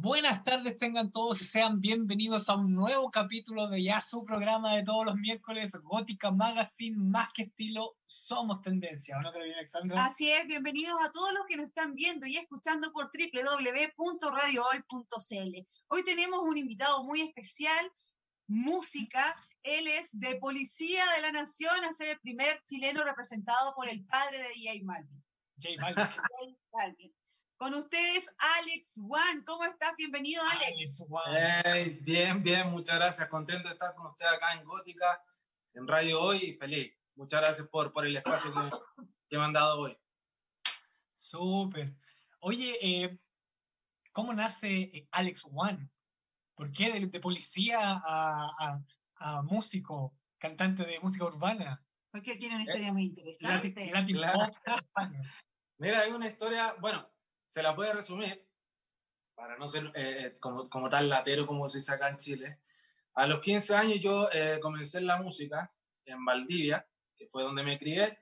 Buenas tardes tengan todos y sean bienvenidos a un nuevo capítulo de ya su programa de todos los miércoles, Gótica Magazine, más que estilo, somos tendencia. ¿No, Alexandra? Así es, bienvenidos a todos los que nos están viendo y escuchando por www.radiohoy.cl. Hoy tenemos un invitado muy especial, música. Él es de Policía de la Nación, a ser el primer chileno representado por el padre de J Balvin. J Balvin. J Balvin. Con ustedes, Alex Juan. ¿Cómo estás? Bienvenido, Alex. Alex Juan. Hey, bien, bien, muchas gracias. Contento de estar con usted acá en Gótica, en Radio Hoy y feliz. Muchas gracias por, por el espacio que, que me han dado hoy. Súper. Oye, eh, ¿cómo nace eh, Alex Juan? ¿Por qué de, de policía a, a- a músico, cantante de música urbana? Porque él tiene una historia muy interesante. Latin, Latin Claro. pop. Mira, hay una historia, bueno, se la puede resumir, para no ser eh, como, como tal latero como se dice acá en Chile. A los 15 años yo eh, comencé en la música en Valdivia, que fue donde me crié.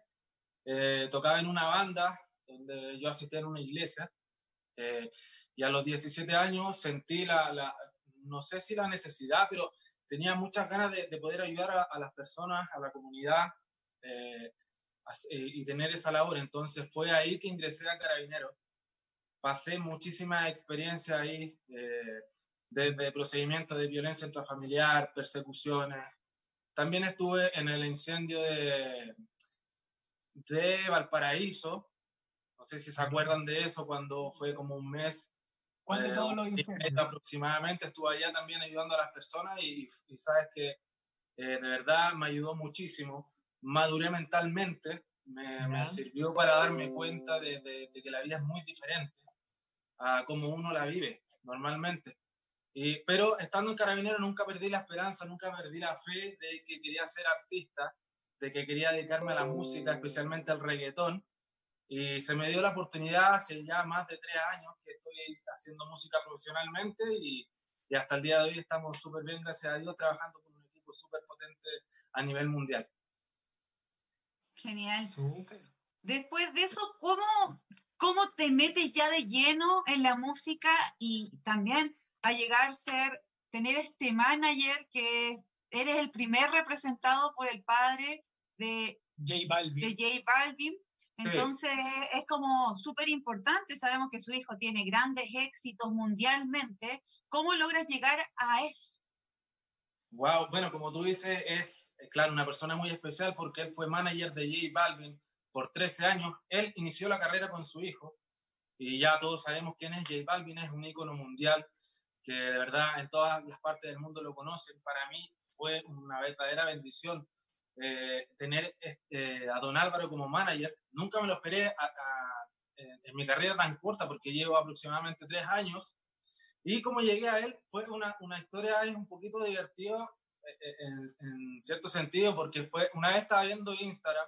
Eh, tocaba en una banda, donde yo asistía en una iglesia. eh, y a los 17 años sentí la, no sé si la necesidad, pero tenía muchas ganas de, de poder ayudar a, las personas, a la comunidad, eh, eh, y tener esa labor. Entonces fue ahí que ingresé a Carabineros. Pasé muchísimas experiencias ahí, eh, desde procedimientos de violencia intrafamiliar, persecuciones. También estuve en el incendio de, de Valparaíso. No sé si se acuerdan de eso, cuando fue como un mes ¿Cuál de eh, todos los incendios? aproximadamente estuve allá también ayudando a las personas y, y sabes que eh, de verdad me ayudó muchísimo. Maduré mentalmente, me, me sirvió para darme cuenta de, de- de que la vida es muy diferente a como uno la vive normalmente. Y, pero estando en Carabinero nunca perdí la esperanza, nunca perdí la fe de que quería ser artista, de que quería dedicarme a la música, especialmente al reggaetón. Y se me dio la oportunidad hace ya más de tres años que estoy haciendo música profesionalmente y, y hasta el día de hoy estamos súper bien, gracias a Dios, trabajando con un equipo súper potente a nivel mundial. Genial. Después de eso, ¿cómo, ¿cómo te metes ya de lleno en la música y también a llegar a ser, tener este manager que eres el primer representado por el padre de, J de Balvin. J Balvin? Entonces es como súper importante, sabemos que su hijo tiene grandes éxitos mundialmente. ¿Cómo logras llegar a eso? Wow, bueno, como tú dices, es, claro, una persona muy especial porque él fue manager de J Balvin por 13 años. Él inició la carrera con su hijo y ya todos sabemos quién es J Balvin, es un ícono mundial que de verdad en todas las partes del mundo lo conocen. Para mí fue una verdadera bendición eh, tener este, a Don Álvaro como manager. Nunca me lo esperé a- a- en, en mi carrera tan corta porque llevo aproximadamente tres años. Y como llegué a él, fue una, una historia es un poquito divertida eh, eh, en, en cierto sentido, porque fue una vez estaba viendo Instagram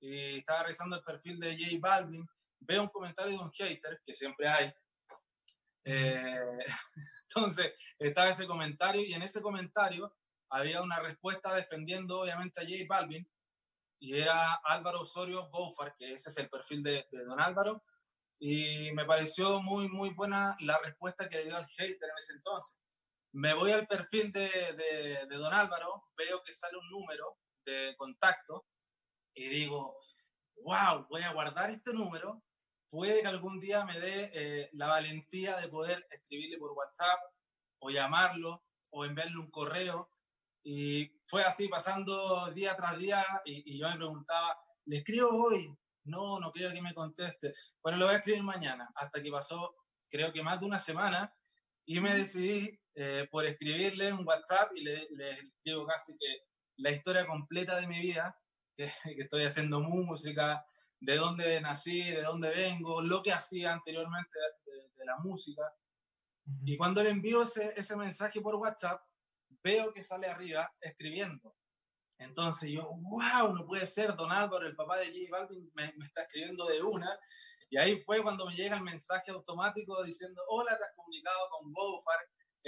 y estaba revisando el perfil de J Balvin, veo un comentario de un hater, que siempre hay. Eh, entonces, estaba ese comentario y en ese comentario había una respuesta defendiendo obviamente a J Balvin y era Álvaro Osorio Gofar, que ese es el perfil de, de don Álvaro, y me pareció muy, muy buena la respuesta que le dio al hater en ese entonces. Me voy al perfil de, de, de don Álvaro, veo que sale un número de contacto y digo, wow, voy a guardar este número, puede que algún día me dé eh, la valentía de poder escribirle por WhatsApp o llamarlo o enviarle un correo. Y fue así pasando día tras día y, y yo me preguntaba, ¿le escribo hoy? No, no creo que me conteste. Bueno, lo voy a escribir mañana. Hasta que pasó, creo que más de una semana y me decidí eh, por escribirle un WhatsApp y le, le escribo casi que la historia completa de mi vida, que, que estoy haciendo música, de dónde nací, de dónde vengo, lo que hacía anteriormente de, de- de la música. Y cuando le envío ese, ese mensaje por WhatsApp, veo que sale arriba escribiendo. Entonces yo, wow, no puede ser, don Álvaro, el papá de J Balvin, me, me está escribiendo de una. Y ahí fue cuando me llega el mensaje automático diciendo, hola, te has comunicado con Gofar,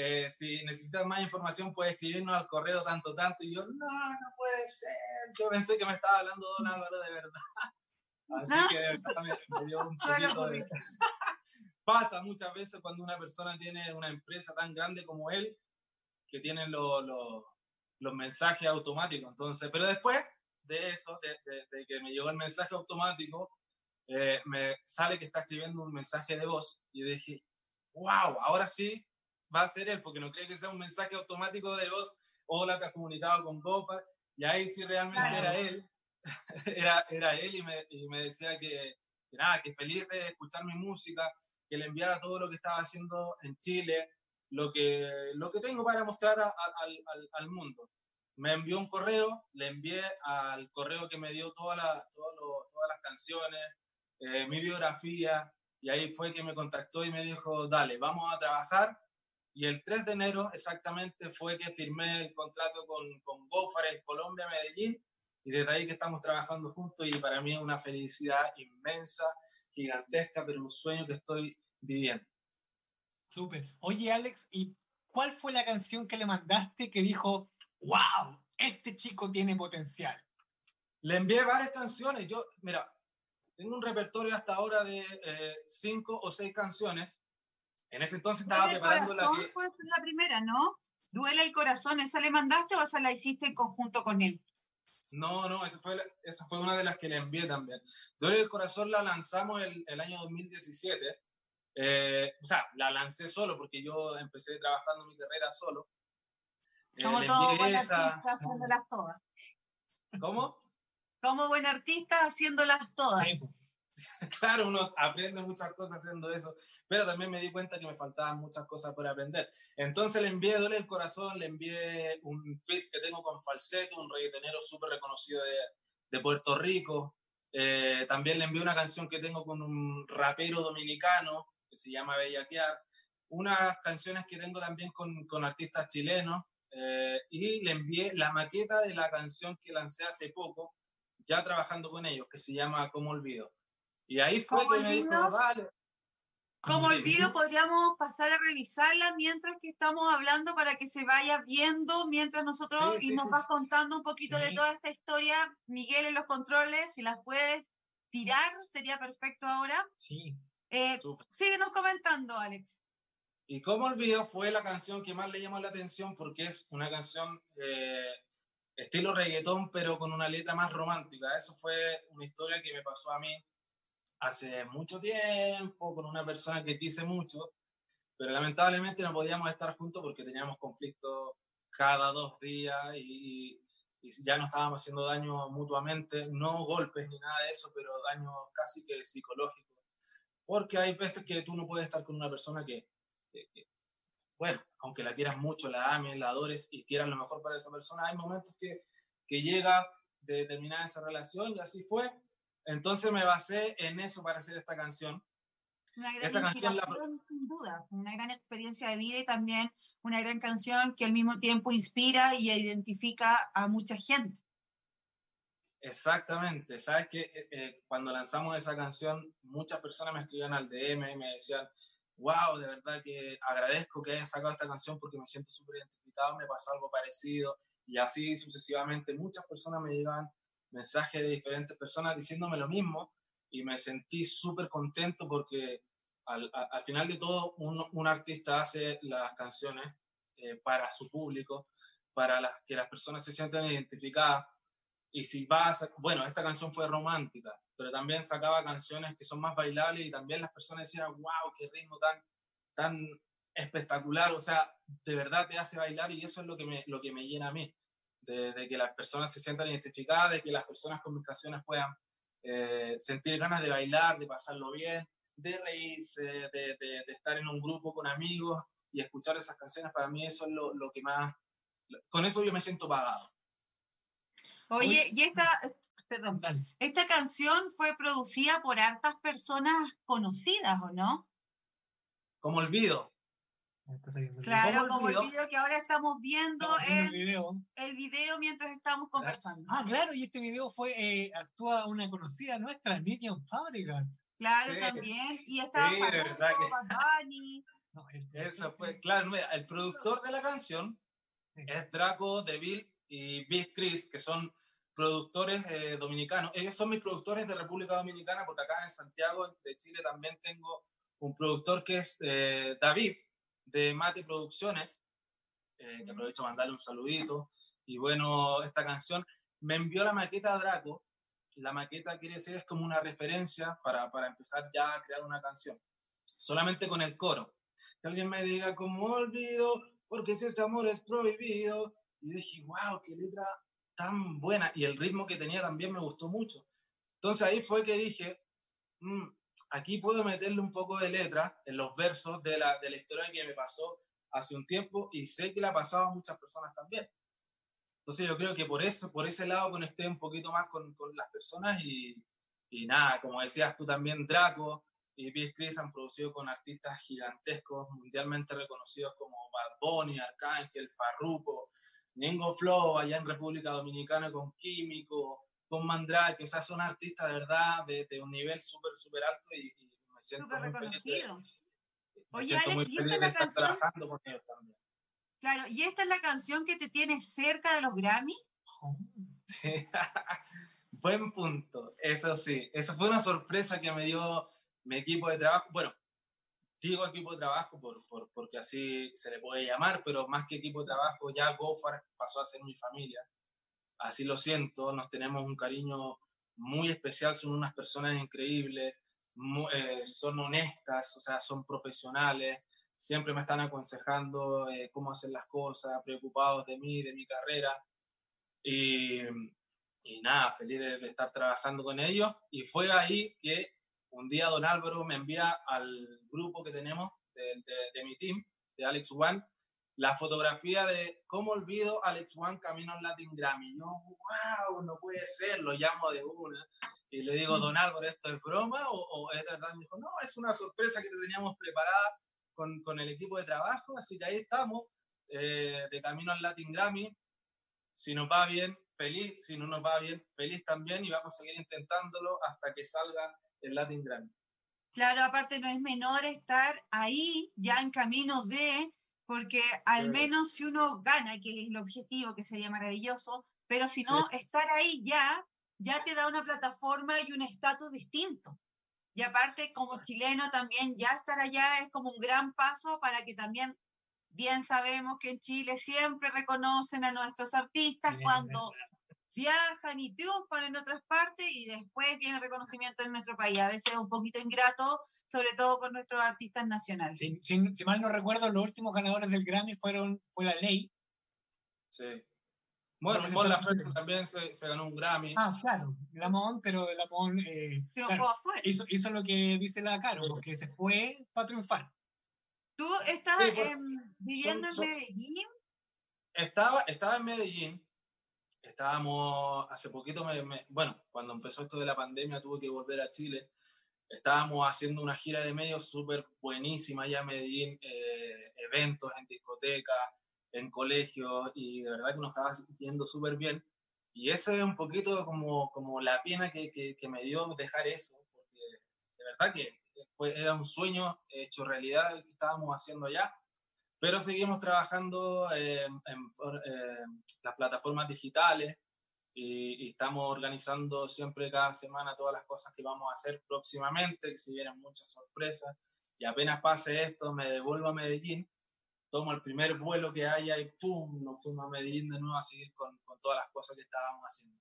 eh, si necesitas más información puedes escribirnos al correo tanto, tanto. Y yo, no, no puede ser. Yo pensé que me estaba hablando don Álvaro de verdad. Así que de verdad me, me dio un poquito de... pasa muchas veces cuando una persona tiene una empresa tan grande como él, que tiene los mensajes automáticos. Entonces, pero después de eso, de, que me llegó el mensaje automático, eh, me sale que está escribiendo un mensaje de voz y dije, wow, ahora sí va a ser él, porque no creo que sea un mensaje automático de voz, hola, te has comunicado con Gopa, y ahí sí realmente era él, era, era él y me, y me decía que, que, nada, que feliz de escuchar mi música, que le enviara todo lo que estaba haciendo en Chile, lo que, lo que tengo para mostrar al, al, al, mundo. Me envió un correo, le envié al correo que me dio toda la, todas las canciones, eh, mi biografía, y ahí fue que me contactó y me dijo, dale, vamos a trabajar. Y el 3 de enero exactamente fue que firmé el contrato con, con Gofar en Colombia, Medellín, y desde ahí que estamos trabajando juntos y para mí es una felicidad inmensa, gigantesca, pero un sueño que estoy viviendo. Súper. Oye, Alex, ¿y cuál fue la canción que le mandaste que dijo, wow, este chico tiene potencial? Le envié varias canciones. Yo, mira, tengo un repertorio hasta ahora de eh, cinco o seis canciones. En ese entonces estaba preparando la que... fue la primera, ¿no? Duele el corazón, ¿esa le mandaste o esa la hiciste en conjunto con él? No, no, esa fue, esa fue una de las que le envié también. Duele el corazón la lanzamos el, el año 2017 eh, o sea, la lancé solo porque yo empecé trabajando mi carrera solo. Eh, Como todo buen artista haciéndolas todas. ¿Cómo? Como buen artista haciéndolas todas. claro, uno aprende muchas cosas haciendo eso, pero también me di cuenta que me faltaban muchas cosas por aprender. Entonces le envié Duele el Corazón, le envié un fit que tengo con Falseto, un reggaetonero súper reconocido de, Puerto Rico. Eh, también le envié una canción que tengo con un rapero dominicano que se llama Bellaquear, unas canciones que tengo también con, con artistas chilenos eh, y le envié la maqueta de la canción que lancé hace poco, ya trabajando con ellos, que se llama Como Olvido. Y ahí fue que me dijo, vale. Como olvido, podríamos pasar a revisarla mientras que estamos hablando para que se vaya viendo mientras nosotros y nos vas contando un poquito de toda esta historia. Miguel en los controles, si las puedes tirar, sería perfecto ahora. Sí. Eh, síguenos comentando, Alex. Y como olvido fue la canción que más le llamó la atención porque es una canción eh, estilo reggaetón, pero con una letra más romántica. Eso fue una historia que me pasó a mí hace mucho tiempo con una persona que quise mucho, pero lamentablemente no podíamos estar juntos porque teníamos conflictos cada dos días y, ya no estábamos haciendo daño mutuamente, no golpes ni nada de eso, pero daño casi que psicológico porque hay veces que tú no puedes estar con una persona que, bueno, aunque la quieras mucho, la ames, la adores y quieras lo mejor para esa persona, hay momentos que, que llega de terminar esa relación y así fue. Entonces me basé en eso para hacer esta canción. Una gran esa canción sin duda, una gran experiencia de vida y también una gran canción que al mismo tiempo inspira y identifica a mucha gente. Exactamente, sabes que eh, eh, cuando lanzamos esa canción, muchas personas me escribían al DM y me decían, wow, de verdad que agradezco que hayas sacado esta canción porque me siento súper identificado, me pasó algo parecido y así sucesivamente. Muchas personas me llegaban mensajes de diferentes personas diciéndome lo mismo y me sentí súper contento porque al, al, final de todo un, un artista hace las canciones eh, para su público, para las, que las personas se sientan identificadas y si vas, bueno, esta canción fue romántica, pero también sacaba canciones que son más bailables y también las personas decían, wow, qué ritmo tan, tan espectacular, o sea, de verdad te hace bailar y eso es lo que me, lo que me llena a mí, de, de que las personas se sientan identificadas, de que las personas con mis canciones puedan eh, sentir ganas de bailar, de pasarlo bien, de reírse, de, de, de, estar en un grupo con amigos y escuchar esas canciones, para mí eso es lo, lo que más, con eso yo me siento pagado. Oye, y esta, perdón, esta canción fue producida por hartas personas conocidas, ¿o no? Como Olvido. Claro, como el video que ahora estamos viendo el, video. el video mientras estamos conversando. Ah, claro, y este video fue, eh, actúa una conocida nuestra, Nidion Fabregat. Claro, también. Y estaba sí, Paruso, no, Eso fue, claro, el productor de la canción es Draco Deville y Big Chris, que son productores eh, dominicanos. Ellos son mis productores de República Dominicana, porque acá en Santiago de Chile también tengo un productor que es eh, David, de Mate Producciones, eh, que aprovecho para mandarle un saludito. Y bueno, esta canción me envió la maqueta a Draco. La maqueta quiere decir es como una referencia para, para empezar ya a crear una canción. Solamente con el coro. Que alguien me diga, como olvido, porque si este amor es prohibido. Y dije, wow, qué letra tan buena. Y el ritmo que tenía también me gustó mucho. Entonces ahí fue que dije, mm, aquí puedo meterle un poco de letra en los versos de la, de la historia que me pasó hace un tiempo y sé que la ha pasado a muchas personas también. Entonces yo creo que por eso, por ese lado conecté un poquito más con, con las personas y, y, nada, como decías tú también, Draco y Peace Chris han producido con artistas gigantescos, mundialmente reconocidos como Bad Bunny, Arcángel, Farruko, Ningo Flow allá en República Dominicana con Químico, con Mandrake, o sea, son artistas de verdad de, de un nivel súper, súper alto y, y, me siento súper reconocido. Feliz de, Oye, Alex, ¿y esta es la canción? Claro, ¿y esta es la canción que te tiene cerca de los Grammy? Oh. Sí. Buen punto, eso sí. Eso fue una sorpresa que me dio mi equipo de trabajo. Bueno, digo equipo de trabajo por, por, porque así se le puede llamar, pero más que equipo de trabajo, ya Gofar pasó a ser mi familia así lo siento, nos tenemos un cariño muy especial, son unas personas increíbles, eh, son honestas, o sea, son profesionales, siempre me están aconsejando eh, cómo hacer las cosas, preocupados de mí, de mi carrera. Y, y nada, feliz de, estar trabajando con ellos. Y fue ahí que un día don Álvaro me envía al grupo que tenemos de mi team, de Alex One, la fotografía de cómo olvido Alex One camino en Latin Grammy. Yo, wow, no puede ser, lo llamo de una. Y le digo, don Álvaro, ¿esto es broma o, o es verdad? Me dijo, no, es una sorpresa que te teníamos preparada con, con el equipo de trabajo, así que ahí estamos, eh, de camino al Latin Grammy. Si nos va bien, feliz, si no nos va bien, feliz también y vamos a seguir intentándolo hasta que salga el Latin Grammy. Claro, aparte no es menor estar ahí ya en camino de porque al menos si uno gana, que es el objetivo, que sería maravilloso, pero si no, sí. estar ahí ya, ya te da una plataforma y un estatus distinto. Y aparte, como chileno también, ya estar allá es como un gran paso para que también, bien sabemos que en Chile siempre reconocen a nuestros artistas bien, cuando bien. Viajan y triunfan en otras partes y después viene reconocimiento en nuestro país. A veces es un poquito ingrato sobre todo con nuestros artistas nacionales. Si, si, si, mal no recuerdo, los últimos ganadores del Grammy fueron fue la ley. Sí. Bueno, Mon Laferte también se, se, ganó un Grammy. Ah, claro, Lamont, pero Lamont eh, claro, hizo, hizo, lo que dice la Caro, porque se fue para triunfar. ¿Tú estás sí, eh, viviendo son, son, en Medellín? Estaba, estaba en Medellín. Estábamos, hace poquito, me, me, bueno, cuando empezó esto de la pandemia tuve que volver a Chile estábamos haciendo una gira de medios súper buenísima en Medellín, eh, eventos en discotecas, en colegios, y de verdad que nos estaba yendo súper bien. Y ese es un poquito como, como la pena que, que, que, me dio dejar eso, porque de verdad que era un sueño hecho realidad el que estábamos haciendo allá, pero seguimos trabajando en, eh, las plataformas digitales, y, y, estamos organizando siempre cada semana todas las cosas que vamos a hacer próximamente, que se vienen muchas sorpresas. Y apenas pase esto, me devuelvo a Medellín, tomo el primer vuelo que haya y ¡pum! Nos fuimos a Medellín de nuevo a seguir con, con todas las cosas que estábamos haciendo.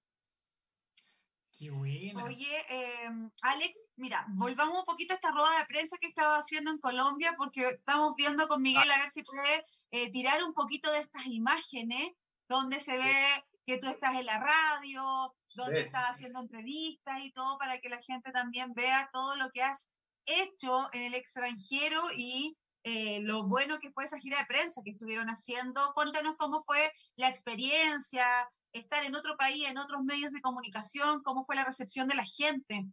Qué buena. Oye, eh, Alex, mira, volvamos un poquito a esta rueda de prensa que estaba haciendo en Colombia, porque estamos viendo con Miguel a ver si puede eh, tirar un poquito de estas imágenes donde se ve que tú estás en la radio, donde sí. estás haciendo entrevistas y todo para que la gente también vea todo lo que has hecho en el extranjero y eh, lo bueno que fue esa gira de prensa que estuvieron haciendo. Cuéntanos cómo fue la experiencia, estar en otro país, en otros medios de comunicación, cómo fue la recepción de la gente.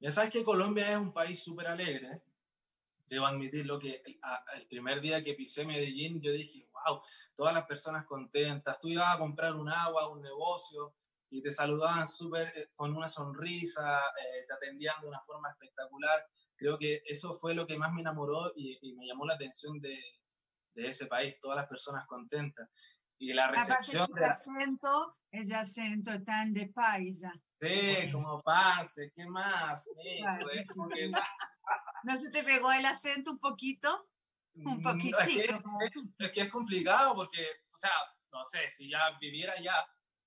Ya sabes que Colombia es un país súper alegre debo admitirlo que el, el, primer día que pisé Medellín yo dije, wow, todas las personas contentas, tú ibas a comprar un agua, un negocio y te saludaban súper eh, con una sonrisa, eh, te atendían de una forma espectacular. Creo que eso fue lo que más me enamoró y, y me llamó la atención de, de, ese país, todas las personas contentas. Y la recepción... de acento, ese acento tan de paisa. Sí, como pase, ¿qué más? Es ¿No se te pegó el acento un poquito? Un poquitito. Es que, es, que es complicado porque, o sea, no sé, si ya viviera ya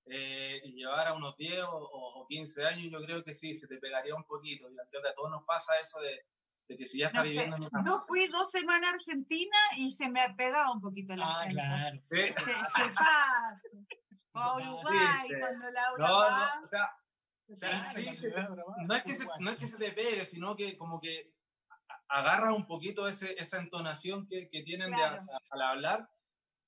eh, y llevara unos 10 o, 15 años, yo creo que sí, se te pegaría un poquito. Yo creo que a todos nos pasa eso de, de que si ya está viviendo en una... No fui dos semanas a Argentina y se me ha pegado un poquito el ah, acento. Ah, claro. Se, se pasa. O Uruguay, cuando Laura no, va... No, o sea, no, es que se, no es que se te pegue, sino que como que agarra un poquito ese, esa entonación que, que tienen de al hablar,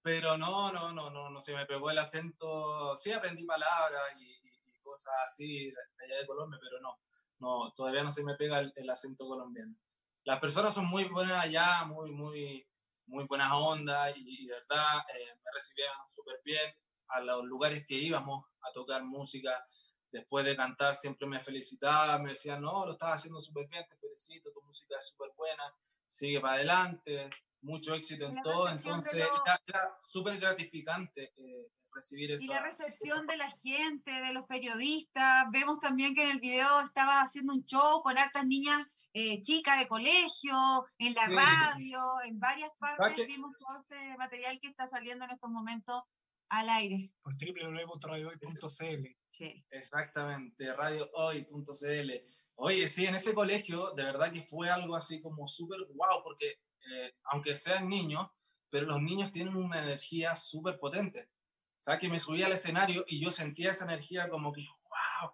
pero no, no, no, no, no se me pegó el acento. Sí aprendí palabras y, cosas así de allá de Colombia, pero no, no, todavía no se me pega el, acento colombiano. Las personas son muy buenas allá, muy, muy, muy buenas ondas y, de verdad eh, me recibían súper bien. A los lugares que íbamos a tocar música después de cantar siempre me felicitaba, me decían, no, lo estás haciendo súper bien, te felicito, tu música es súper buena, sigue para adelante, mucho éxito en todo, entonces era, súper gratificante eh, recibir eso. Y la recepción de la gente, de los periodistas, vemos también que en el video estaba haciendo un show con hartas niñas eh, chicas de colegio, en la radio, en varias partes, vimos todo ese material que está saliendo en estos momentos al aire. Por www.radiohoy.cl. Sí. Exactamente, radiohoy.cl. Oye, sí, en ese colegio, de verdad que fue algo así como súper guau, porque eh, aunque sean niños, pero los niños tienen una energía súper potente. O sea, que me subía al escenario y yo sentía esa energía como que, wow.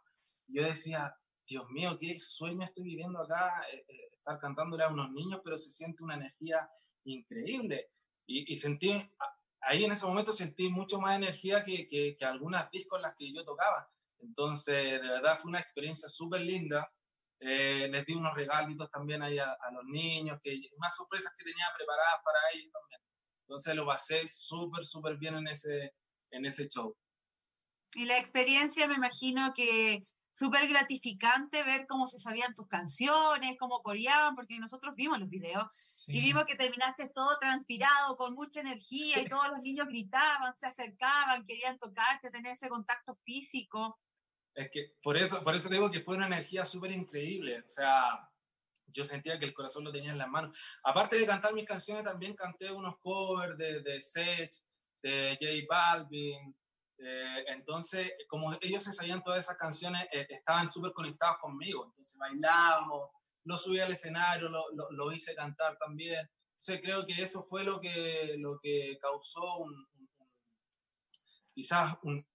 Yo decía, Dios mío, qué sueño estoy viviendo acá, eh, eh, estar cantándole a unos niños, pero se siente una energía increíble. Y, y sentí, ahí en ese momento sentí mucho más energía que, que, que algunas discos en las que yo tocaba. Entonces, de verdad fue una experiencia súper linda. Eh, les di unos regalitos también ahí a, los niños, que más sorpresas que tenía preparadas para ellos también. Entonces lo pasé súper, súper bien en ese, en ese show. Y la experiencia me imagino que súper gratificante ver cómo se sabían tus canciones, cómo coreaban, porque nosotros vimos los videos y vimos que terminaste todo transpirado, con mucha energía y todos los niños gritaban, se acercaban, querían tocarte, tener ese contacto físico. Es que por eso, por eso digo que fue una energía súper increíble, o sea, yo sentía que el corazón lo tenía en las manos. Aparte de cantar mis canciones, también canté unos covers de, de Seth, de J Balvin, eh, entonces, como ellos se sabían todas esas canciones, eh, estaban súper conectados conmigo. Entonces bailábamos, lo subí al escenario, lo, lo, hice cantar también. Entonces creo que eso fue lo que, lo que causó un, quizás un,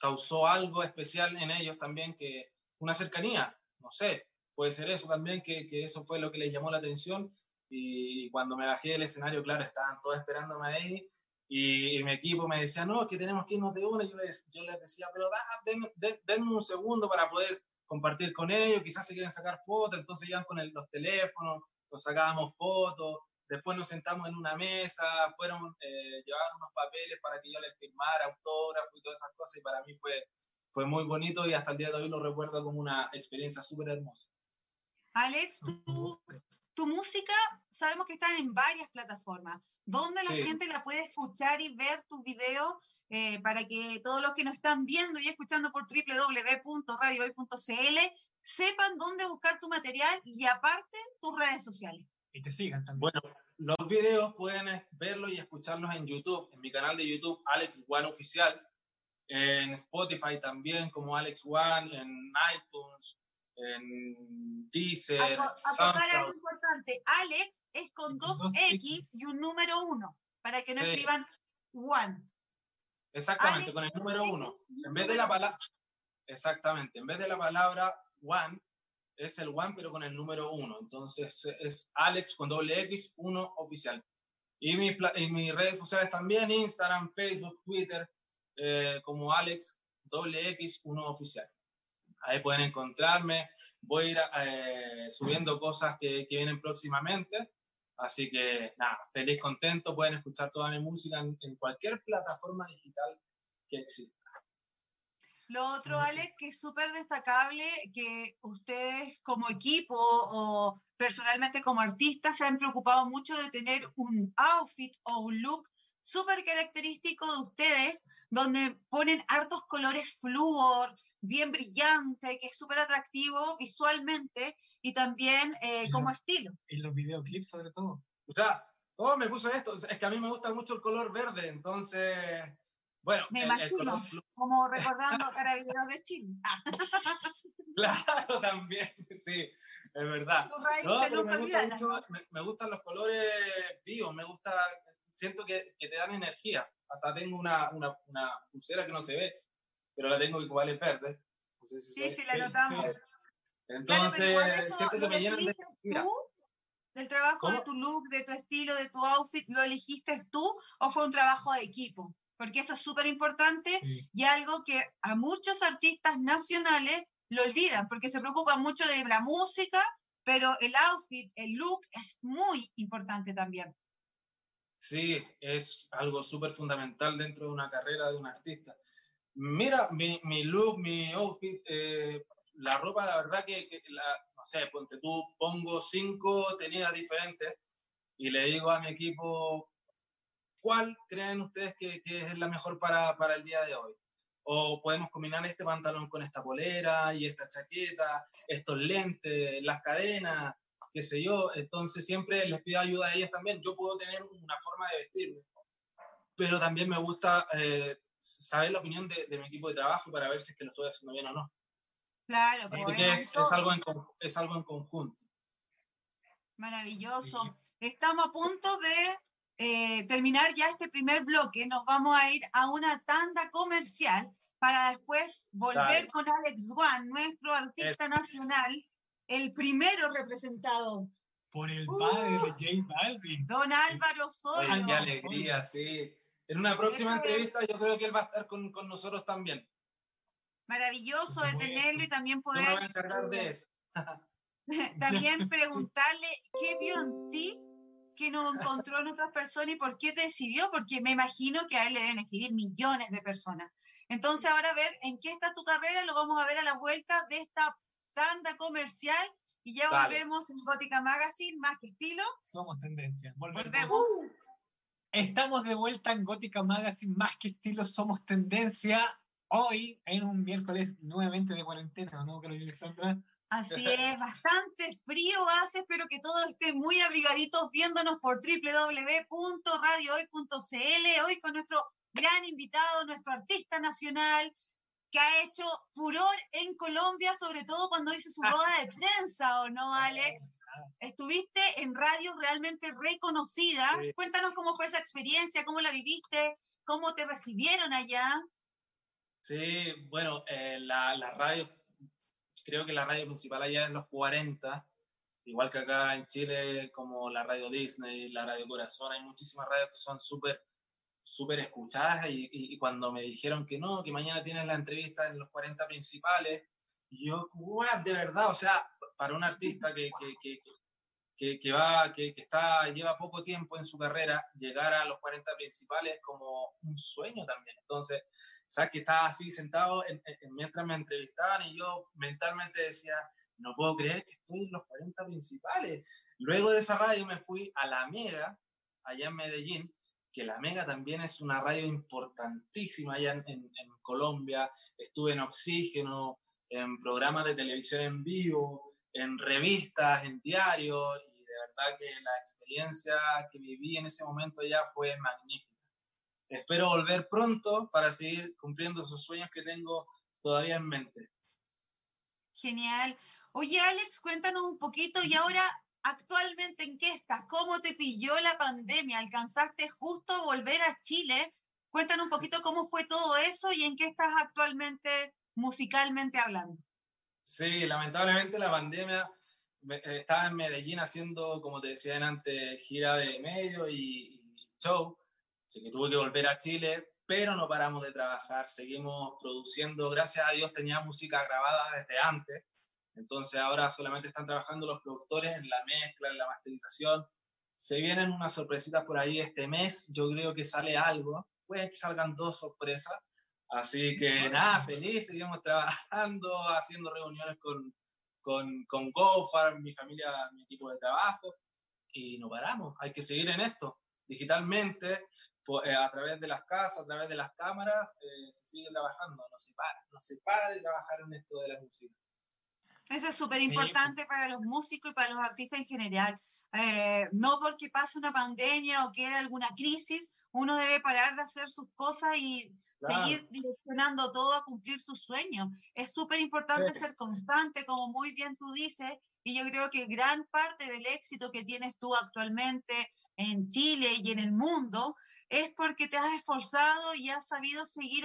causó algo especial en ellos también, que una cercanía, no sé, puede ser eso también, que, que eso fue lo que les llamó la atención. Y cuando me bajé del escenario, claro, estaban todos esperándome ahí y, mi equipo me decía, no, que tenemos que irnos de una. Y yo les, yo les decía, pero denme, denme un segundo para poder compartir con ellos. Quizás se quieren sacar fotos, entonces iban con los teléfonos, nos sacábamos fotos. Después nos sentamos en una mesa, fueron, eh, llevaron unos papeles para que yo les firmara autógrafo y todas esas cosas. Y para mí fue, fue muy bonito y hasta el día de hoy lo recuerdo como una experiencia súper hermosa. Alex, tu, tu música sabemos que está en varias plataformas. ¿Dónde la gente la puede escuchar y ver tu video eh, para que todos los que nos están viendo y escuchando por www.radiohoy.cl sepan dónde buscar tu material y aparte tus redes sociales? Y te sigan también. Bueno, los videos pueden verlos y escucharlos en YouTube, en mi canal de YouTube, Alex One Oficial, en Spotify también como Alex One, en iTunes, en Deezer. Acotar algo importante. Alex es con dos, X, y un número uno, para que no escriban one. Exactamente, con el número uno. En vez de la palabra, exactamente, en vez de la palabra one, es el one, pero con el número uno. Entonces es Alex con doble X, uno oficial. Y, mi, y mis redes sociales también, Instagram, Facebook, Twitter, eh, como Alex, doble X, uno oficial. Ahí pueden encontrarme. Voy a ir eh, subiendo cosas que, que, vienen próximamente. Así que nada, feliz, contento. Pueden escuchar toda mi música en, cualquier plataforma digital que exista. Lo otro, Alex, que es súper destacable, que ustedes como equipo o personalmente como artistas se han preocupado mucho de tener un outfit o un look súper característico de ustedes, donde ponen hartos colores flúor, bien brillante, que es súper atractivo visualmente y también eh, como estilo. En los videoclips sobre todo. O sea, ¿cómo me puso esto? Es que a mí me gusta mucho el color verde, entonces, bueno. Me imagino, como recordando Carabineros de Chile. claro, también, sí, es verdad. No, me, gusta mucho, me, gustan los colores vivos, me gusta, siento que, que te dan energía. Hasta tengo una, una, una pulsera que no se ve, pero la tengo igual en verde. sí, sí, la notamos. Entonces, siempre que me llenan de trabajo de tu look, de tu estilo, de tu outfit, ¿lo elegiste tú o fue un trabajo de equipo? Porque eso es súper importante y algo que a muchos artistas nacionales lo olvidan, porque se preocupan mucho de la música, pero el outfit, el look es muy importante también. Sí, es algo súper fundamental dentro de una carrera de un artista. Mira, mi, mi look, mi outfit, eh, la ropa, la verdad que, la, no sé, ponte tú, pongo cinco tenidas diferentes y le digo a mi equipo, ¿cuál creen ustedes que, que es la mejor para, para, el día de hoy? O podemos combinar este pantalón con esta polera y esta chaqueta, estos lentes, las cadenas, qué sé yo. Entonces siempre les pido ayuda a ellos también. Yo puedo tener una forma de vestirme, pero también me gusta eh, saber la opinión de, mi equipo de trabajo para ver si es que lo estoy haciendo bien o no. Claro, es, es, algo en, es algo en conjunto. Maravilloso. Estamos a punto de eh, terminar ya este primer bloque. Nos vamos a ir a una tanda comercial para después volver con Alex Juan, nuestro artista nacional, el primero representado. Por el padre de J Balvin. Don Álvaro Solo. qué alegría, sí. En una próxima entrevista yo creo que él va a estar con, con nosotros también. Maravilloso de tenerlo y también poder... No me voy a encargar de eso. también preguntarle qué vio en ti que no encontró en otras personas y por qué te decidió, porque me imagino que a él le deben escribir millones de personas. Entonces ahora a ver en qué está tu carrera, lo vamos a ver a la vuelta de esta tanda comercial y ya volvemos en Gótica Magazine, más que estilo. Somos tendencia. Volvemos. Estamos de vuelta en Gótica Magazine, más que estilo, somos tendencia. Hoy, en un miércoles nuevamente de cuarentena, ¿no, Carolina Alexandra? Así es, bastante frío hace, espero que todos estén muy abrigaditos viéndonos por www.radiohoy.cl, hoy con nuestro gran invitado, nuestro artista nacional, que ha hecho furor en Colombia, sobre todo cuando hizo su rueda de prensa, ¿o no, Alex? Estuviste en radio realmente reconocida. Cuéntanos cómo fue esa experiencia, cómo la viviste, cómo te recibieron allá. Sí, bueno, eh, la, la, radio, creo que la radio principal allá en los 40, igual que acá en Chile, como la radio Disney, la radio Corazón, hay muchísimas radios que son súper súper escuchadas y, y, cuando me dijeron que no, que mañana tienes la entrevista en los 40 principales, yo, de verdad, o sea, para un artista que, que, que, que, va, que, está, lleva poco tiempo en su carrera, llegar a los 40 principales como un sueño también. Entonces, sabes que estaba así sentado mientras me entrevistaban y yo mentalmente decía, no puedo creer que estoy en los 40 principales. Luego de esa radio me fui a La Mega, allá en Medellín, que La Mega también es una radio importantísima allá en, en Colombia. Estuve en Oxígeno, en programas de televisión en vivo, en revistas, en diarios, y de verdad que la experiencia que viví en ese momento ya fue magnífica. Espero volver pronto para seguir cumpliendo esos sueños que tengo todavía en mente. Genial. Oye, Alex, cuéntanos un poquito y ahora actualmente en qué estás, cómo te pilló la pandemia, alcanzaste justo volver a Chile. Cuéntanos un poquito cómo fue todo eso y en qué estás actualmente musicalmente hablando. Sí, lamentablemente la pandemia eh, estaba en Medellín haciendo, como te decía antes, gira de medio y, show, así que tuve que volver a Chile, pero no paramos de trabajar, seguimos produciendo, gracias a Dios tenía música grabada desde antes, entonces ahora solamente están trabajando los productores en la mezcla, en la masterización, se vienen unas sorpresitas por ahí este mes, yo creo que sale algo, puede que salgan dos sorpresas, Así que nada, feliz, seguimos trabajando, haciendo reuniones con, con, con GoFar, mi familia, mi equipo de trabajo, y no paramos, hay que seguir en esto, digitalmente, eh, a través de las casas, a través de las cámaras, eh, se sigue trabajando, no se para, no se para de trabajar en esto de la música. Eso es súper importante para los músicos y para los artistas en general. Eh, no porque pase una pandemia o quede alguna crisis, uno debe parar de hacer sus cosas y seguir direccionando todo a cumplir sus sueños. Es súper importante ser constante, como muy bien tú dices, y yo creo que gran parte del éxito que tienes tú actualmente en Chile y en el mundo es porque te has esforzado y has sabido seguir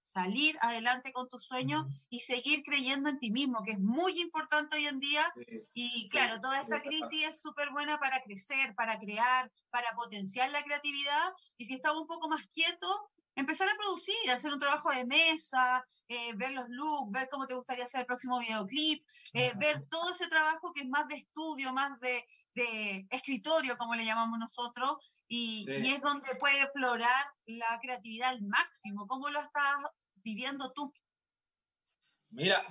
salir adelante con tus sueños y seguir creyendo en ti mismo, que es muy importante hoy en día. y claro, toda esta crisis es súper buena para crecer, para crear, para potenciar la creatividad. Y si estamos un poco más quietos, empezar a producir, hacer un trabajo de mesa, eh, ver los looks, ver cómo te gustaría hacer el próximo videoclip, eh, ver todo ese trabajo que es más de estudio, más de, de escritorio, como le llamamos nosotros, y, es donde puede explorar la creatividad al máximo. ¿Cómo lo estás viviendo tú? Mira,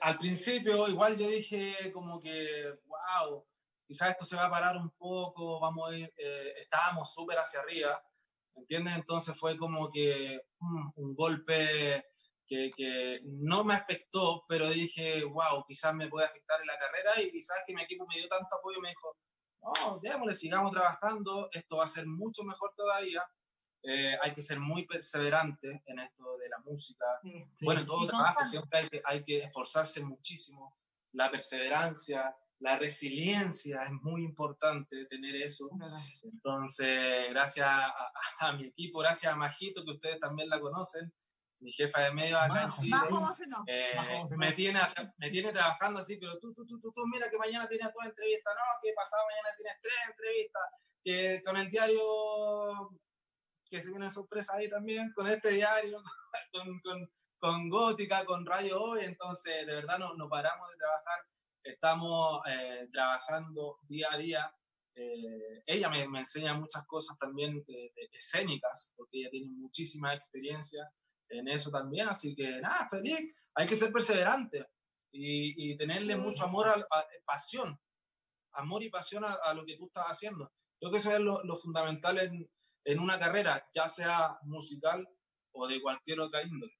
al principio igual yo dije como que, wow, quizás esto se va a parar un poco, vamos a ir, eh, estábamos súper hacia arriba, ¿entiendes? Entonces fue como que mm, un golpe que, que, no me afectó, pero dije, wow, quizás me puede afectar en la carrera y quizás que mi equipo me dio tanto apoyo, me dijo, no, démosle, sigamos trabajando, esto va a ser mucho mejor todavía. Eh, hay que ser muy perseverante en esto de la música. Bueno, en todo trabajo siempre hay que, hay que esforzarse muchísimo. La perseverancia, la resiliencia es muy importante tener eso. Entonces, gracias a, a, mi equipo, gracias a Majito, que ustedes también la conocen, mi jefa de medio acá en Chile, eh, me, tiene, me tiene trabajando así, pero tú, tú, tú, tú, mira que mañana tienes dos entrevistas, no, que pasado mañana tienes tres entrevistas, que con el diario, que se viene sorpresa ahí también, con este diario, con, con, con Gótica, con Radio Hoy, entonces de verdad no, no paramos de trabajar, estamos eh, trabajando día a día. Eh, ella me, me, enseña muchas cosas también escénicas, porque ella tiene muchísima experiencia en eso también. Así que nada, feliz. Hay que ser perseverante y, y tenerle mucho amor, a, pasión, amor y pasión a, lo que tú estás haciendo. Creo que eso es lo, lo fundamental en, en, una carrera, ya sea musical o de cualquier otra índole.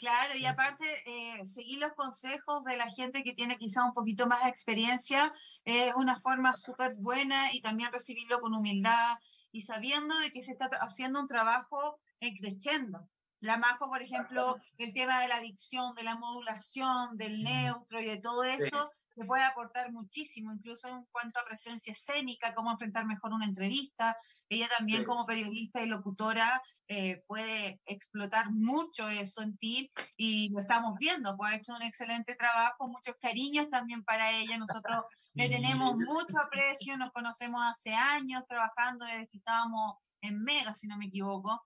Claro, y aparte, eh, seguir los consejos de la gente que tiene quizá un poquito más de experiencia es una forma súper buena y también recibirlo con humildad y sabiendo de que se está haciendo un trabajo creciendo. La Majo, por ejemplo, el tema de la adicción, de la modulación, del neutro y de todo eso, te puede aportar muchísimo, incluso en cuanto a presencia escénica, cómo enfrentar mejor una entrevista. Ella también como periodista y locutora eh, puede explotar mucho eso en ti y lo estamos viendo, pues ha hecho un excelente trabajo, muchos cariños también para ella. Nosotros le tenemos mucho aprecio, nos conocemos hace años trabajando desde que estábamos en Mega, si no me equivoco.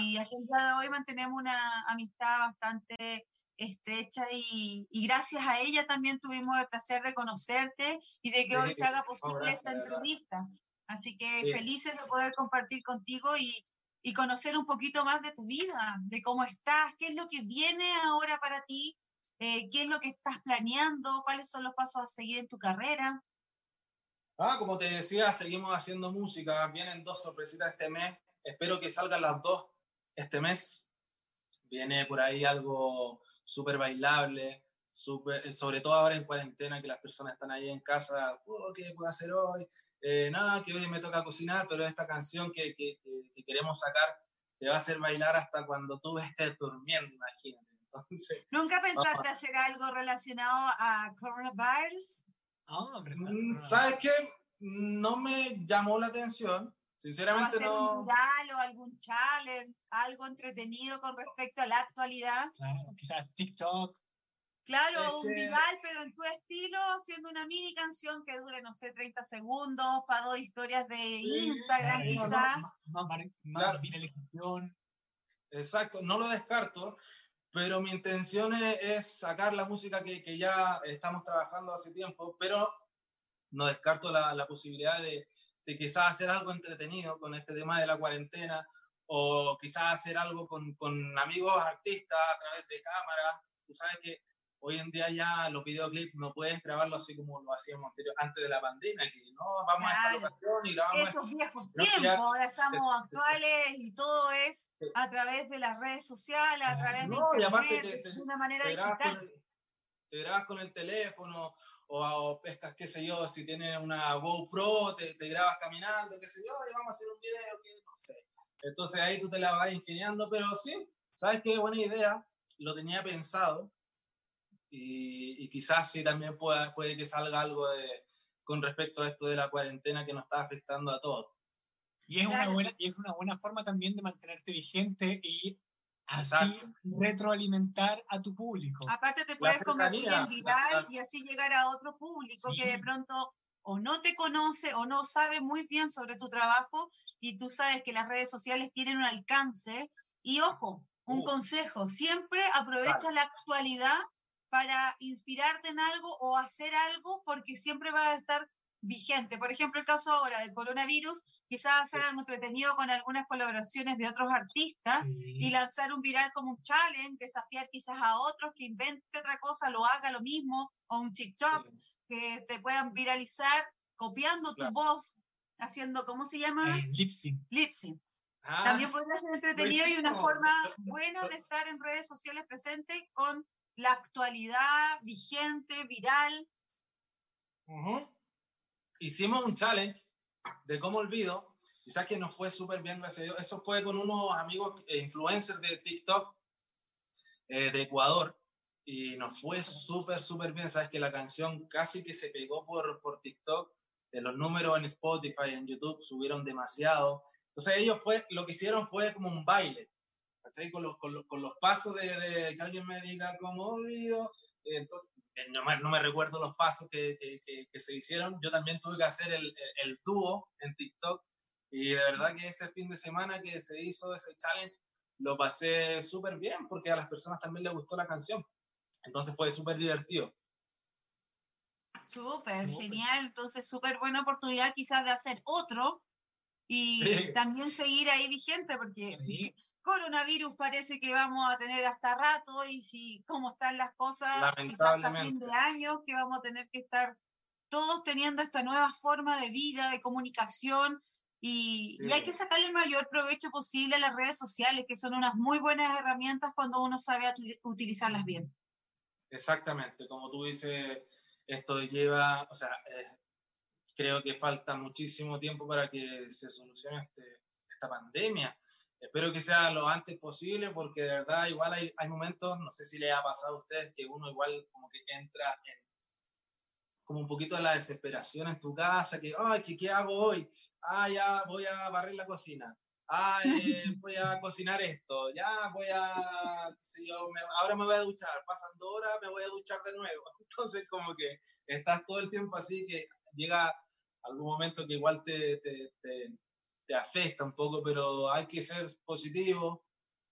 Y hasta el día de hoy mantenemos una amistad bastante estrecha y, y, gracias a ella también tuvimos el placer de conocerte y de que hoy se haga posible esta entrevista. Así que felices de poder compartir contigo y, y, conocer un poquito más de tu vida, de cómo estás, qué es lo que viene ahora para ti, eh, qué es lo que estás planeando, cuáles son los pasos a seguir en tu carrera. Ah, como te decía, seguimos haciendo música, vienen dos sorpresitas este mes espero que salgan las dos este mes. Viene por ahí algo súper bailable, super, sobre todo ahora en cuarentena, que las personas están ahí en casa, oh, ¿qué puedo hacer hoy? Eh, nada, que hoy me toca cocinar, pero esta canción que, que, que, queremos sacar te va a hacer bailar hasta cuando tú estés durmiendo, imagínate. Entonces, ¿Nunca pensaste hacer algo relacionado a coronavirus? Mm, ¿Sabes qué? No me llamó la atención. Sinceramente o no. Un viral o algún challenge, algo entretenido con respecto a la actualidad. Claro, quizás TikTok. Claro, un viral, pero en tu estilo, haciendo una mini canción que dure, no sé, 30 segundos, para dos historias de Instagram, quizás. Más, más, viralización. Exacto, no lo descarto, pero mi intención es, sacar la música que, que, ya estamos trabajando hace tiempo, pero no descarto la, la posibilidad de, de quizás hacer algo entretenido con este tema de la cuarentena o quizás hacer algo con, con amigos artistas a través de cámaras. Tú sabes que hoy en día ya los videoclips no puedes grabarlos así como lo hacíamos antes de la pandemia, que no, vamos a esta locación y grabamos. Esos viejos tiempos, ahora estamos actuales y todo es a través de las redes sociales, a través de internet, de una manera digital. te grabas con el teléfono o, pescas, qué sé yo, si tienes una GoPro, te, te grabas caminando, qué sé yo, y vamos a hacer un video, que no sé. Entonces ahí tú te la vas ingeniando, pero sí, ¿sabes qué? Buena idea, lo tenía pensado y, y quizás sí también pueda, puede que salga algo de, con respecto a esto de la cuarentena que nos está afectando a todos. Y es, una buena, y es una buena forma también de mantenerte vigente y así retroalimentar a tu público. Aparte te puedes convertir en viral y así llegar a otro público que de pronto o no te conoce o no sabe muy bien sobre tu trabajo y tú sabes que las redes sociales tienen un alcance. Y ojo, un uh. consejo, siempre aprovecha la actualidad para inspirarte en algo o hacer algo porque siempre va a estar vigente. Por ejemplo, el caso ahora del coronavirus, quizás hacer algo entretenido con algunas colaboraciones de otros artistas y lanzar un viral como un challenge, desafiar quizás a otros que invente otra cosa, lo haga lo mismo, o un TikTok que te puedan viralizar copiando tu voz, haciendo, ¿cómo se llama? Eh, lip sync. Lip sync. Ah, También podría ser entretenido y una forma buena de estar en redes sociales presente con la actualidad vigente, viral. Hicimos un challenge de cómo olvido, quizás que nos fue súper bien, gracias a Dios. Eso fue con unos amigos eh, influencers de TikTok eh, de Ecuador y nos fue súper, súper bien. Sabes que la canción casi que se pegó por, por TikTok, de los números en Spotify, en YouTube subieron demasiado. Entonces ellos fue, lo que hicieron fue como un baile, ¿cachai? Con los, con los, con los pasos de, de, que alguien me diga cómo olvido. Entonces, eh, no me, no me recuerdo los pasos que, que, que, se hicieron. Yo también tuve que hacer el, el, dúo en TikTok y de verdad que ese fin de semana que se hizo ese challenge lo pasé súper bien porque a las personas también les gustó la canción. Entonces fue súper divertido. Súper, genial. Entonces, súper buena oportunidad quizás de hacer otro y también seguir ahí vigente porque coronavirus parece que vamos a tener hasta rato y si cómo están las cosas, quizás hasta fin de año que vamos a tener que estar todos teniendo esta nueva forma de vida, de comunicación y, y, hay que sacarle el mayor provecho posible a las redes sociales, que son unas muy buenas herramientas cuando uno sabe utilizarlas bien. Exactamente, como tú dices, esto lleva, o sea, eh, creo que falta muchísimo tiempo para que se solucione este, esta pandemia. Espero que sea lo antes posible porque de verdad igual hay, hay momentos, no sé si le ha pasado a ustedes, que uno igual como que entra en como un poquito de la desesperación en tu casa, que, ay, ¿qué, ¿qué hago hoy? Ah, ya voy a barrer la cocina ah, voy a cocinar esto, ya voy a, si yo ahora me voy a duchar, pasan dos horas, me voy a duchar de nuevo. Entonces como que estás todo el tiempo así que llega algún momento que igual te, te, te, afecta un poco, pero hay que ser positivo,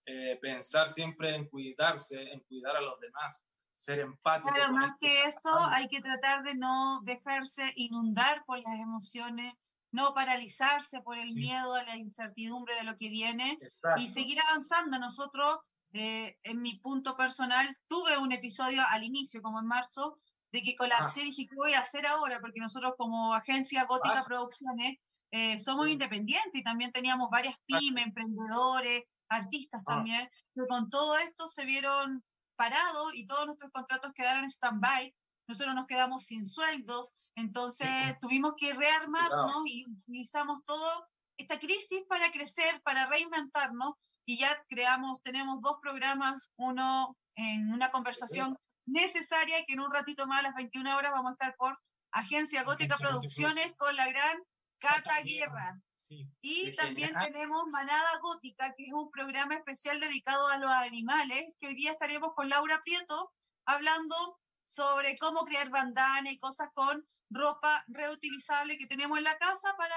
eh, pensar siempre en cuidarse, en cuidar a los demás, ser empático. Pero más que eso, hay que tratar de no dejarse inundar por las emociones no paralizarse por el miedo a la incertidumbre de lo que viene y seguir avanzando. Nosotros, eh, en mi punto personal, tuve un episodio al inicio, como en marzo, de que colapsé y dije, ¿qué voy a hacer ahora? Porque nosotros como agencia Gótica Producciones eh, somos independientes y también teníamos varias pymes, emprendedores, artistas ah. también, pero con todo esto se vieron parados y todos nuestros contratos quedaron stand-by. Nosotros nos quedamos sin sueldos, entonces tuvimos que rearmarnos y utilizamos todo esta crisis para crecer, para reinventarnos y ya creamos, tenemos dos programas, uno en una conversación necesaria que en un ratito más a las 21 horas vamos a estar por Agencia Gótica Producciones. con la gran Cata Guerra. Y también tenemos Manada Gótica, que es un programa especial dedicado a los animales, que hoy día estaremos con Laura Prieto hablando sobre cómo crear bandana y cosas con ropa reutilizable que tenemos en la casa para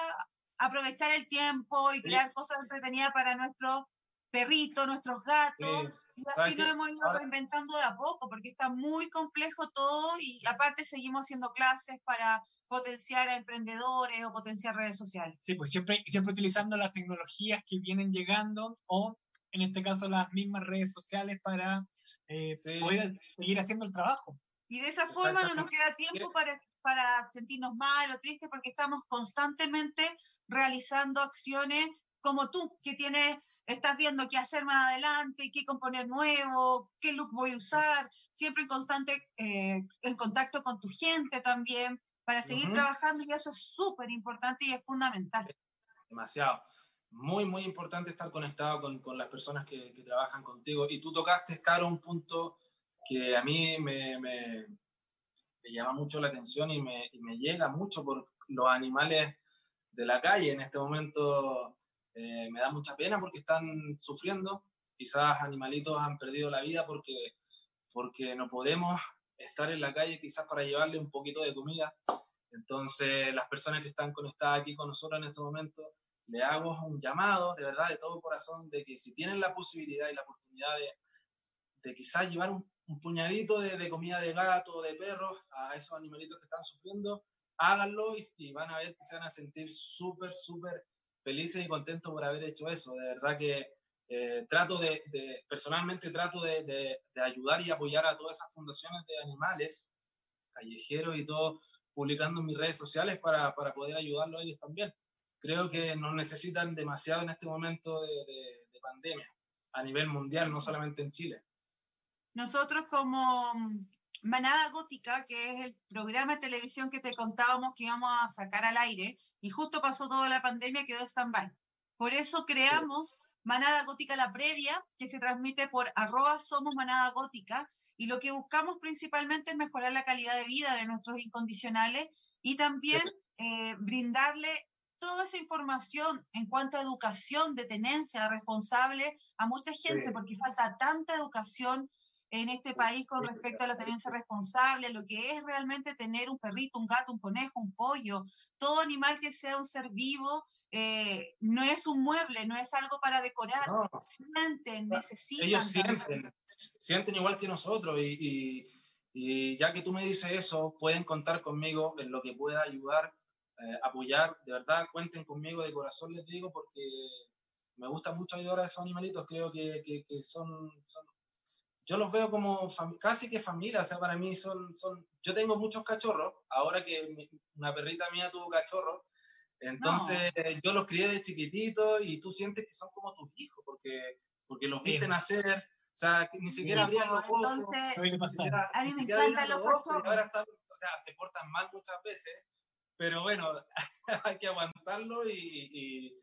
aprovechar el tiempo y crear cosas entretenidas para nuestros perritos, nuestros gatos. Y así nos hemos ido reinventando de a poco, porque está muy complejo todo y aparte seguimos haciendo clases para potenciar a emprendedores o potenciar redes sociales. Sí, pues siempre, siempre utilizando las tecnologías que vienen llegando o en este caso las mismas redes sociales para eh, poder seguir haciendo el trabajo. Y de esa forma no nos queda tiempo para, para sentirnos mal o tristes porque estamos constantemente realizando acciones como tú, que tienes, estás viendo qué hacer más adelante, qué componer nuevo, qué look voy a usar, siempre en constante eh, en contacto con tu gente también, para seguir trabajando y eso es súper importante y es fundamental. Demasiado. Muy, muy importante estar conectado con, con las personas que, que, trabajan contigo. Y tú tocaste, Caro, un punto que a mí me, me, me llama mucho la atención y me, y me, llega mucho por los animales de la calle. En este momento eh, me da mucha pena porque están sufriendo. Quizás animalitos han perdido la vida porque, porque no podemos estar en la calle quizás para llevarle un poquito de comida. Entonces, las personas que están conectadas aquí con nosotros en este momento, le hago un llamado de verdad, de todo corazón, de que si tienen la posibilidad y la oportunidad de, de quizás llevar un, un puñadito de, de, comida de gato o de perros a esos animalitos que están sufriendo, háganlo y, y van a ver que se van a sentir súper, súper felices y contentos por haber hecho eso. De verdad que eh, trato de, de, personalmente trato de, de, ayudar y apoyar a todas esas fundaciones de animales, callejeros y todo, publicando en mis redes sociales para, para poder ayudarlos a ellos también. Creo que nos necesitan demasiado en este momento de, pandemia a nivel mundial, no solamente en Chile. Nosotros como Manada Gótica, que es el programa de televisión que te contábamos que íbamos a sacar al aire, y justo pasó toda la pandemia, quedó stand-by. Por eso creamos Manada Gótica La Previa, que se transmite por arroba somos Manada Gótica, y lo que buscamos principalmente es mejorar la calidad de vida de nuestros incondicionales y también eh, brindarle toda esa información en cuanto a educación de tenencia responsable a mucha gente, sí. porque falta tanta educación en este país con respecto a la tenencia responsable, lo que es realmente tener un perrito, un gato, un conejo, un pollo, todo animal que sea un ser vivo, eh, no es un mueble, no es algo para decorar, no. sienten, necesitan. Ellos sienten, sienten igual que nosotros y, y, y, ya que tú me dices eso, pueden contar conmigo en lo que pueda ayudar, eh, apoyar, de verdad, cuenten conmigo de corazón, les digo, porque me gusta mucho ayudar a esos animalitos, creo que, que, que son, son yo los veo como casi que familia, o sea, para mí son, son, yo tengo muchos cachorros, ahora que mi, una perrita mía tuvo cachorros, entonces no. yo los crié de chiquitito y tú sientes que son como tus hijos, porque, porque los viste sí. nacer, o sea, que ni siquiera abrían los ojos. Entonces, a mí me encantan los cachorros. Ahora están, o sea, se portan mal muchas veces, pero bueno, hay que aguantarlo y, y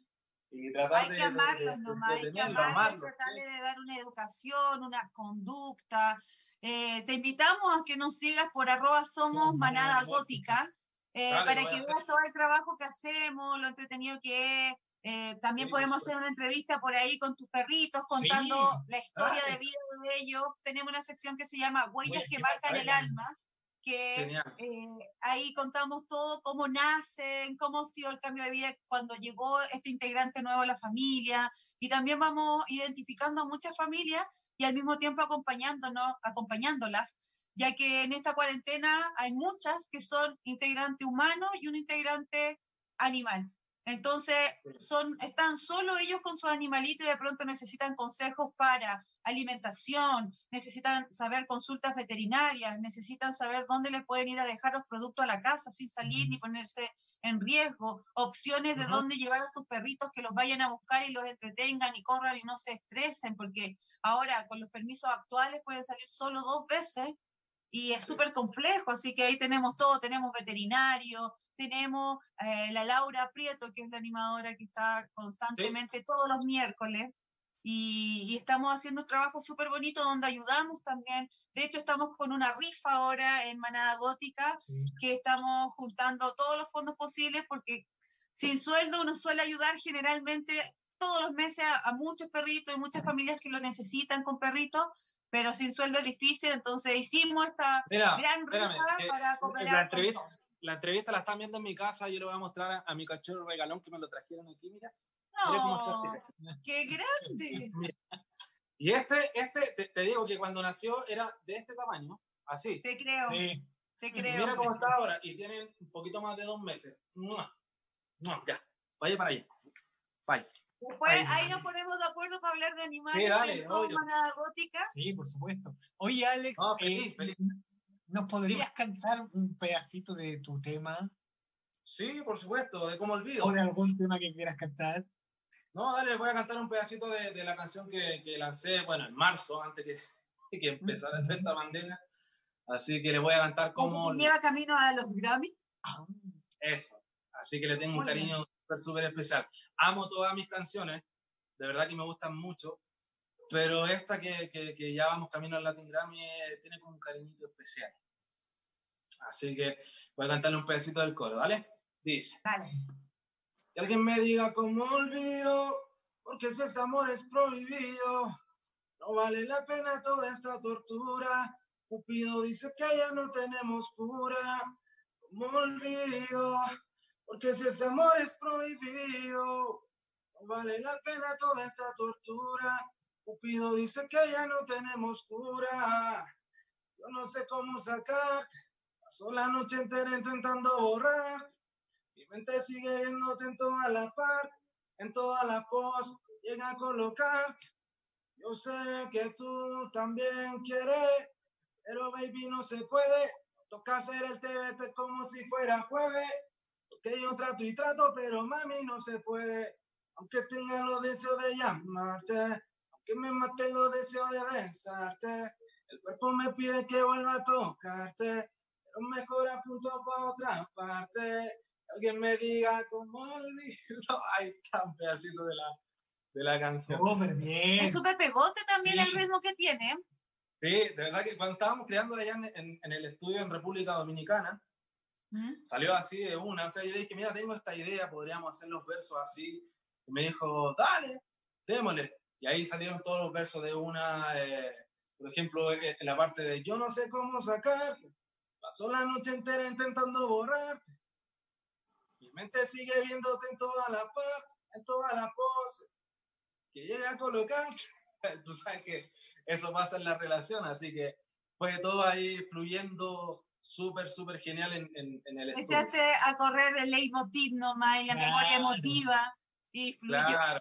y tratar hay que amarlos de, nomás, hay que amarlos, amarlos, tratarle de dar una educación, una conducta. Eh, te invitamos a que nos sigas por arroba somos manada gótica, eh, Dale, para que veas todo el trabajo que hacemos, lo entretenido que es. Eh, también sí, podemos hacer una entrevista por ahí con tus perritos, contando sí. la historia Dale. de vida de ellos. Tenemos una sección que se llama Huellas que marcan el alma que eh, ahí contamos todo, cómo nacen, cómo ha sido el cambio de vida cuando llegó este integrante nuevo a la familia, y también vamos identificando a muchas familias y al mismo tiempo acompañándonos, acompañándolas, ya que en esta cuarentena hay muchas que son integrante humano y un integrante animal. Entonces, son, están solo ellos con su animalito y de pronto necesitan consejos para alimentación, necesitan saber consultas veterinarias, necesitan saber dónde le pueden ir a dejar los productos a la casa sin salir ni ponerse en riesgo, opciones de uh -huh. dónde llevar a sus perritos que los vayan a buscar y los entretengan y corran y no se estresen, porque ahora con los permisos actuales pueden salir solo dos veces y es súper complejo, así que ahí tenemos todo, tenemos veterinario, tenemos eh, la Laura Prieto, que es la animadora que está constantemente sí. todos los miércoles, y, y, estamos haciendo un trabajo súper bonito donde ayudamos también. De hecho, estamos con una rifa ahora en Manada Gótica, sí. que estamos juntando todos los fondos posibles, porque sin sueldo uno suele ayudar generalmente todos los meses a, a muchos perritos y muchas familias que lo necesitan con perritos, pero sin sueldo es difícil, entonces hicimos esta Mira, gran espérame, para cooperar. La entrevista, la entrevista la están viendo en mi casa, yo le voy a mostrar a, a mi cachorro regalón que me lo trajeron aquí, mira. No, mira este ¡Qué grande! y este, este te, te, digo que cuando nació era de este tamaño, así. Te creo. Sí. Te creo. Mira cómo está ahora y tienen un poquito más de dos meses. ¡Mua! ¡Mua! Ya, vaya para allá. Vaya. Después ahí nos ponemos de acuerdo para hablar de animales Sí, dale, son manada gótica. Sí, por supuesto. Oye, Alex, No, eh, feliz, feliz. ¿nos podrías cantar un pedacito de tu tema? Sí, por supuesto, de cómo olvido. ¿O de algún tema que quieras cantar? No, dale, les voy a cantar un pedacito de, de la canción que, que lancé, bueno, en marzo, antes que, que empezara esta pandemia. Así que les voy a cantar Como lleva camino a los Grammy. Ah, eso. Así que le tengo un Muy bien. Súper, súper especial. Amo todas mis canciones, de verdad que me gustan mucho, pero esta que, que, que ya vamos camino al Latin Grammy eh, tiene como un cariñito especial. Así que voy a cantarle un pedacito del coro, ¿vale? Dice. Dale. Que alguien me diga cómo olvido, porque si este amor es prohibido, no vale la pena toda esta tortura. Cupido dice que ya no tenemos cura, cómo olvido, porque si este amor es prohibido, no vale la pena toda esta tortura. Cupido dice que ya no tenemos cura, yo no sé cómo sacarte, paso la noche entera intentando borrarte. Mi mente sigue viéndote en toda la parte, en toda la pos, llega a colocarte. Yo sé que tú también quieres, pero baby no se puede. Toca hacer el TBT como si fuera jueves. Porque yo trato y trato, pero mami no se puede. Aunque tenga los deseos de llamarte, aunque me mate los deseos de besarte. El cuerpo me pide que vuelva a tocarte, pero mejor apunto para otra parte alguien me diga cómo olvido. Ahí está un pedacito de la, de la canción. Súper bien. Es súper pegote también Sí. el ritmo que tiene. Sí, de verdad que cuando estábamos creándola allá en, en- en el estudio en República Dominicana, ¿Mm? salió así de una. O sea, yo le dije, mira, tengo esta idea, podríamos hacer los versos así. Y me dijo, dale, démosle. Y ahí salieron todos los versos de una, eh, por ejemplo, eh, en la parte de yo no sé cómo sacarte. Pasó la noche entera intentando borrarte. Mi mente sigue viéndote en toda la parte, en toda la pose. Que llega a colocar. Tú sabes que eso pasa en la relación, así que fue todo ahí fluyendo súper, súper genial en, en, en el estudio. Echaste a correr el leitmotiv nomás y la memoria Claro. emotiva y fluyó. Claro,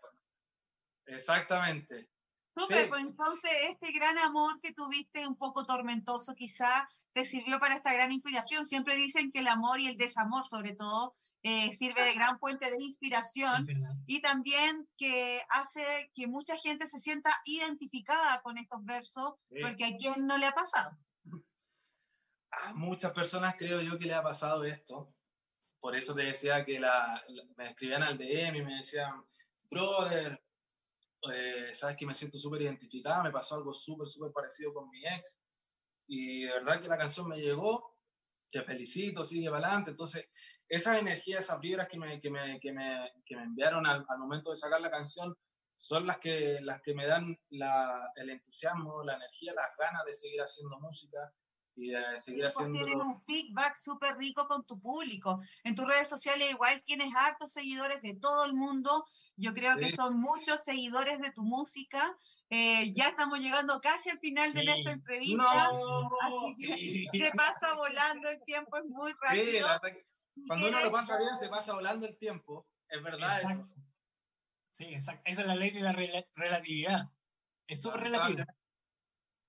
exactamente. Súper, Sí. pues entonces este gran amor que tuviste, un poco tormentoso quizá, te sirvió para esta gran inspiración. Siempre dicen que el amor y el desamor, sobre todo, eh, sirve de gran fuente de inspiración y también que hace que mucha gente se sienta identificada con estos versos, Sí. porque a quién no le ha pasado. A muchas personas creo yo que le ha pasado esto. Por eso te decía que la, me escribían al DM y me decían, brother, eh, sabes que me siento súper identificada, me pasó algo súper, súper parecido con mi ex. Y de verdad que la canción me llegó, te felicito, sigue adelante. Entonces, esas energías, esas vibras que me, que me, que me, que me enviaron al, momento de sacar la canción son las que, las que me dan el entusiasmo, la energía, las ganas de seguir haciendo música y de Y seguir haciendo... tienes un feedback súper rico con tu público. En tus redes sociales igual tienes hartos seguidores de todo el mundo. Yo creo que Sí. son muchos seguidores de tu música. Eh, ya estamos llegando casi al final de Sí. esta entrevista. No, Así que Sí. se pasa volando el tiempo, es muy Sí, rápido. que cuando uno lo ¿Quieres- pasa bien, se pasa volando el tiempo. Es verdad eso. Sí, exacto. Esa es la ley de la rela- relatividad. Es súper Lamentable.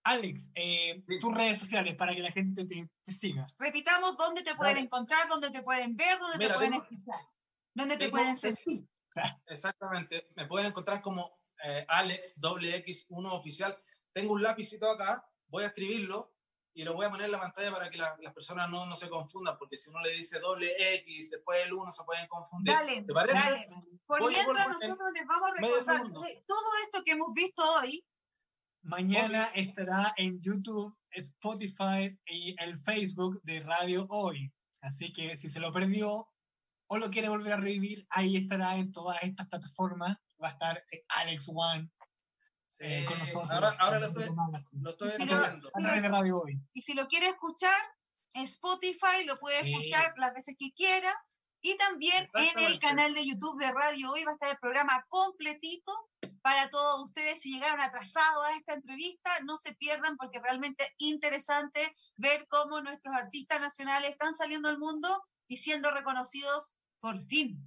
Alex, eh, Sí. tus redes sociales para que la gente te, te siga. Repitamos dónde te pueden encontrar, dónde te pueden ver, dónde Mira, te pueden tengo- escuchar, dónde te pueden sentir. Exactamente. Me pueden encontrar como eh, Alex doble X1 oficial. Tengo un lapicito acá, voy a escribirlo y lo voy a poner en la pantalla para que la- las personas no, no se confundan, porque si uno le dice doble X, después el 1 se pueden confundir. Dale, ¿Te parece? dale. Por Voy- mientras voy- nosotros les vamos a recordar todo esto que hemos visto hoy, Mañana estará en YouTube, Spotify y el Facebook de Radio Hoy. Así que si se lo perdió o lo quiere volver a revivir, ahí estará en todas estas plataformas. Va a estar eh, Alex One Sí, eh, con nosotros. ahora, ahora lo estoy, lo estoy Hoy. y si lo quiere escuchar, en Spotify lo puede Sí. escuchar las veces que quiera. Y también en el canal de YouTube de Radio Hoy va a estar el programa completito para todos ustedes. Si llegaron atrasados a esta entrevista, no se pierdan porque realmente es interesante ver cómo nuestros artistas nacionales están saliendo al mundo y siendo reconocidos por fin.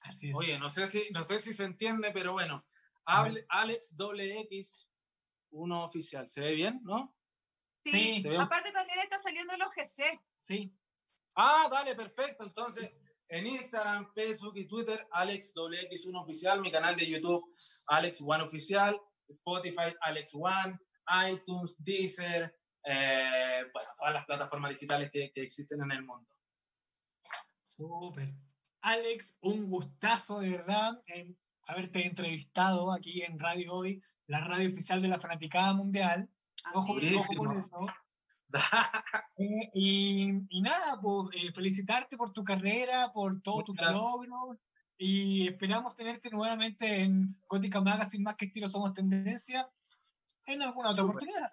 Así es. Oye, no sé si, no sé si se entiende, pero bueno. Hable, Alex X, uno oficial. ¿Se ve bien, no? Sí, sí. aparte también está saliendo los GC. Sí. Ah, dale, perfecto. Entonces, en Instagram, Facebook y Twitter, AlexWX1 Oficial, mi canal de YouTube, Alex One Oficial, Spotify, Alex One, iTunes, Deezer, eh, bueno, todas las plataformas digitales que, que existen en el mundo. Súper. Alex, un gustazo de verdad en haberte entrevistado aquí en Radio Hoy, la radio oficial de la Fanaticada Mundial. Ojo, ojo con eso. Eh, y, nada, pues, eh, felicitarte por tu carrera, por todo tu logro y esperamos tenerte nuevamente en Gótica Magazine, más que estilo Somos Tendencia, en alguna otra oportunidad.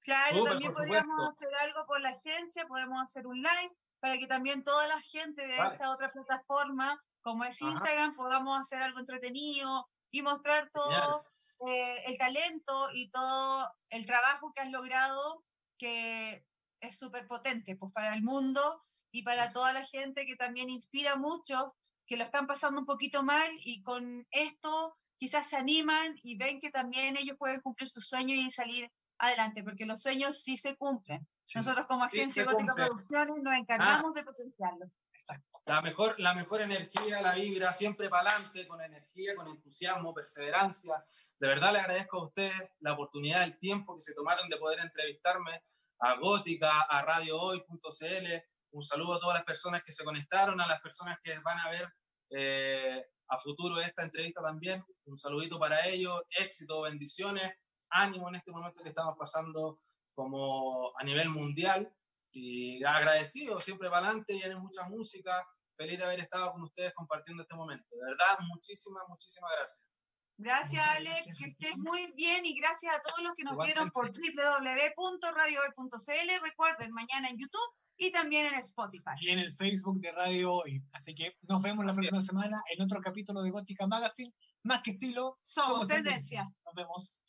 Claro, también podríamos hacer algo por la agencia, podemos hacer un live para que también toda la gente de esta otra plataforma, como es Instagram, podamos hacer algo entretenido y mostrar todo eh, el talento y todo el trabajo que has logrado que es súper potente pues para el mundo y para toda la gente que también inspira mucho, que lo están pasando un poquito mal y con esto quizás se animan y ven que también ellos pueden cumplir sus sueños y salir adelante, porque los sueños sí se cumplen. Nosotros como agencia Gótica Producciones nos encargamos ah. de potenciarlo. Exacto. La mejor, la mejor energía, la vibra, siempre para adelante, con energía, con entusiasmo, perseverancia. De verdad le agradezco a ustedes la oportunidad, el tiempo que se tomaron de poder entrevistarme a Gótica, a radiohoy.cl. Un saludo a todas las personas que se conectaron, a las personas que van a ver eh, a futuro esta entrevista también. Un saludito para ellos, éxito, bendiciones, ánimo en este momento que estamos pasando como a nivel mundial. Y agradecido, siempre para adelante, tienen mucha música. Feliz de haber estado con ustedes compartiendo este momento. De verdad, muchísimas, muchísimas gracias. Gracias, Alex, que estés muy bien y gracias a todos los que nos vieron por www.radiohoy.cl. Recuerden, mañana en YouTube y también en Spotify. Y en el Facebook de Radio Hoy. Así que nos vemos la próxima semana en otro capítulo de Gótica Magazine. Más que estilo, somos, tendencia. Nos vemos.